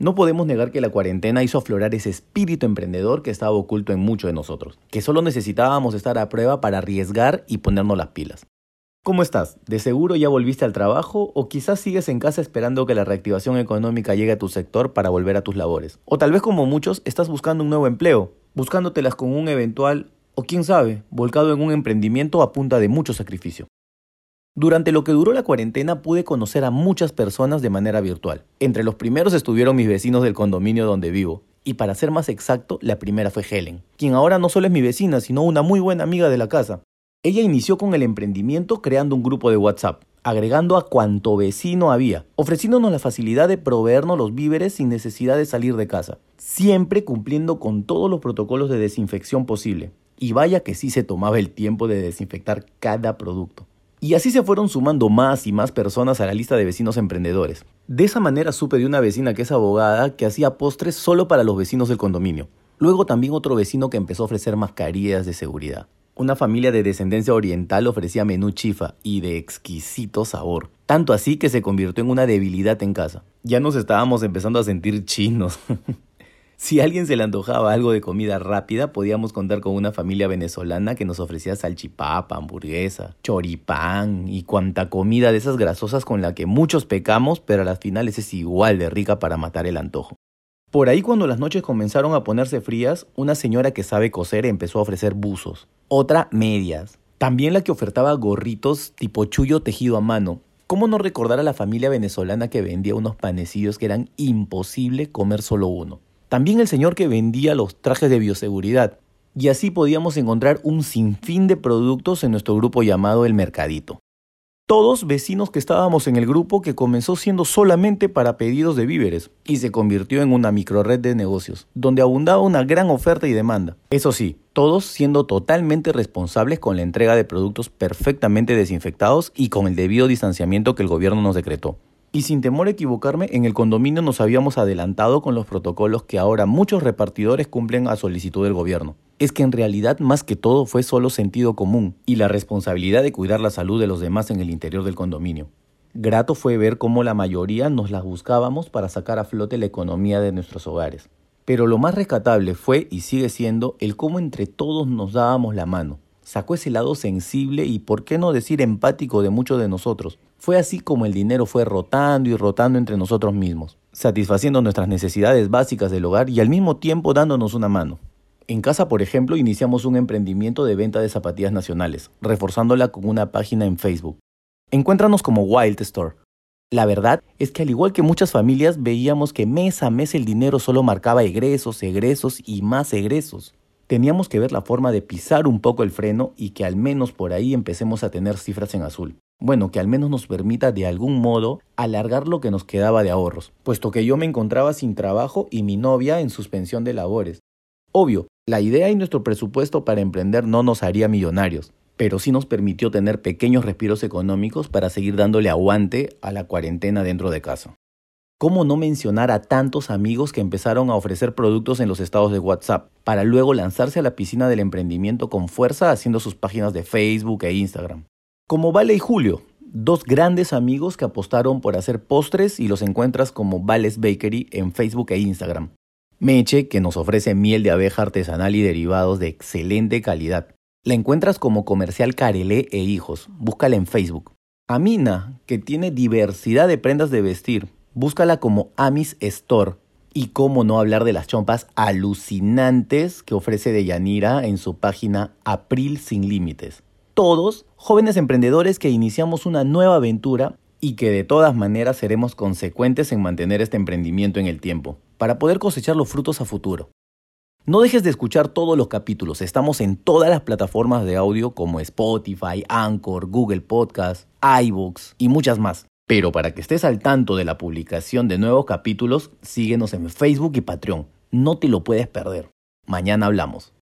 No podemos negar que la cuarentena hizo aflorar ese espíritu emprendedor que estaba oculto en muchos de nosotros, que solo necesitábamos estar a prueba para arriesgar y ponernos las pilas. ¿Cómo estás? ¿De seguro ya volviste al trabajo o quizás sigues en casa esperando que la reactivación económica llegue a tu sector para volver a tus labores? O tal vez como muchos estás buscando un nuevo empleo, buscándotelas con un eventual o quién sabe, volcado en un emprendimiento a punta de mucho sacrificio. Durante lo que duró la cuarentena pude conocer a muchas personas de manera virtual. Entre los primeros estuvieron mis vecinos del condominio donde vivo. Y para ser más exacto, la primera fue Helen, quien ahora no solo es mi vecina, sino una muy buena amiga de la casa. Ella inició con el emprendimiento creando un grupo de WhatsApp, agregando a cuanto vecino había, ofreciéndonos la facilidad de proveernos los víveres sin necesidad de salir de casa, siempre cumpliendo con todos los protocolos de desinfección posible. Y vaya que sí se tomaba el tiempo de desinfectar cada producto. Y así se fueron sumando más y más personas a la lista de vecinos emprendedores. De esa manera supe de una vecina que es abogada que hacía postres solo para los vecinos del condominio. Luego también otro vecino que empezó a ofrecer mascarillas de seguridad. Una familia de descendencia oriental ofrecía menú chifa y de exquisito sabor. Tanto así que se convirtió en una debilidad en casa. Ya nos estábamos empezando a sentir chinos. Si a alguien se le antojaba algo de comida rápida, podíamos contar con una familia venezolana que nos ofrecía salchipapa, hamburguesa, choripán y cuanta comida de esas grasosas con la que muchos pecamos, pero a las finales es igual de rica para matar el antojo. Por ahí cuando las noches comenzaron a ponerse frías, una señora que sabe coser empezó a ofrecer buzos, otra medias, también la que ofertaba gorritos tipo chullo tejido a mano. ¿Cómo no recordar a la familia venezolana que vendía unos panecillos que eran imposible comer solo uno? También el señor que vendía los trajes de bioseguridad. Y así podíamos encontrar un sinfín de productos en nuestro grupo llamado El Mercadito. Todos vecinos que estábamos en el grupo que comenzó siendo solamente para pedidos de víveres y se convirtió en una microred de negocios, donde abundaba una gran oferta y demanda. Eso sí, todos siendo totalmente responsables con la entrega de productos perfectamente desinfectados y con el debido distanciamiento que el gobierno nos decretó. Y sin temor a equivocarme, en el condominio nos habíamos adelantado con los protocolos que ahora muchos repartidores cumplen a solicitud del gobierno. Es que en realidad más que todo fue solo sentido común y la responsabilidad de cuidar la salud de los demás en el interior del condominio. Grato fue ver cómo la mayoría nos las buscábamos para sacar a flote la economía de nuestros hogares. Pero lo más rescatable fue y sigue siendo el cómo entre todos nos dábamos la mano, sacó ese lado sensible y, por qué no decir, empático de muchos de nosotros. Fue así como el dinero fue rotando y rotando entre nosotros mismos, satisfaciendo nuestras necesidades básicas del hogar y al mismo tiempo dándonos una mano. En casa, por ejemplo, iniciamos un emprendimiento de venta de zapatillas nacionales, reforzándola con una página en Facebook. Encuéntranos como Wild Store. La verdad es que al igual que muchas familias veíamos que mes a mes el dinero solo marcaba egresos, egresos y más egresos teníamos que ver la forma de pisar un poco el freno y que al menos por ahí empecemos a tener cifras en azul. Bueno, que al menos nos permita de algún modo alargar lo que nos quedaba de ahorros, puesto que yo me encontraba sin trabajo y mi novia en suspensión de labores. Obvio, la idea y nuestro presupuesto para emprender no nos haría millonarios, pero sí nos permitió tener pequeños respiros económicos para seguir dándole aguante a la cuarentena dentro de casa. ¿Cómo no mencionar a tantos amigos que empezaron a ofrecer productos en los estados de WhatsApp para luego lanzarse a la piscina del emprendimiento con fuerza haciendo sus páginas de Facebook e Instagram? Como Vale y Julio, dos grandes amigos que apostaron por hacer postres y los encuentras como Vales Bakery en Facebook e Instagram. Meche, que nos ofrece miel de abeja artesanal y derivados de excelente calidad. La encuentras como comercial Carelé e Hijos, búscala en Facebook. Amina, que tiene diversidad de prendas de vestir, Búscala como Amis Store. Y cómo no hablar de las chompas alucinantes que ofrece Deyanira en su página April Sin Límites. Todos jóvenes emprendedores que iniciamos una nueva aventura y que de todas maneras seremos consecuentes en mantener este emprendimiento en el tiempo, para poder cosechar los frutos a futuro. No dejes de escuchar todos los capítulos, estamos en todas las plataformas de audio como Spotify, Anchor, Google Podcast, iBooks y muchas más. Pero para que estés al tanto de la publicación de nuevos capítulos, síguenos en Facebook y Patreon. No te lo puedes perder. Mañana hablamos.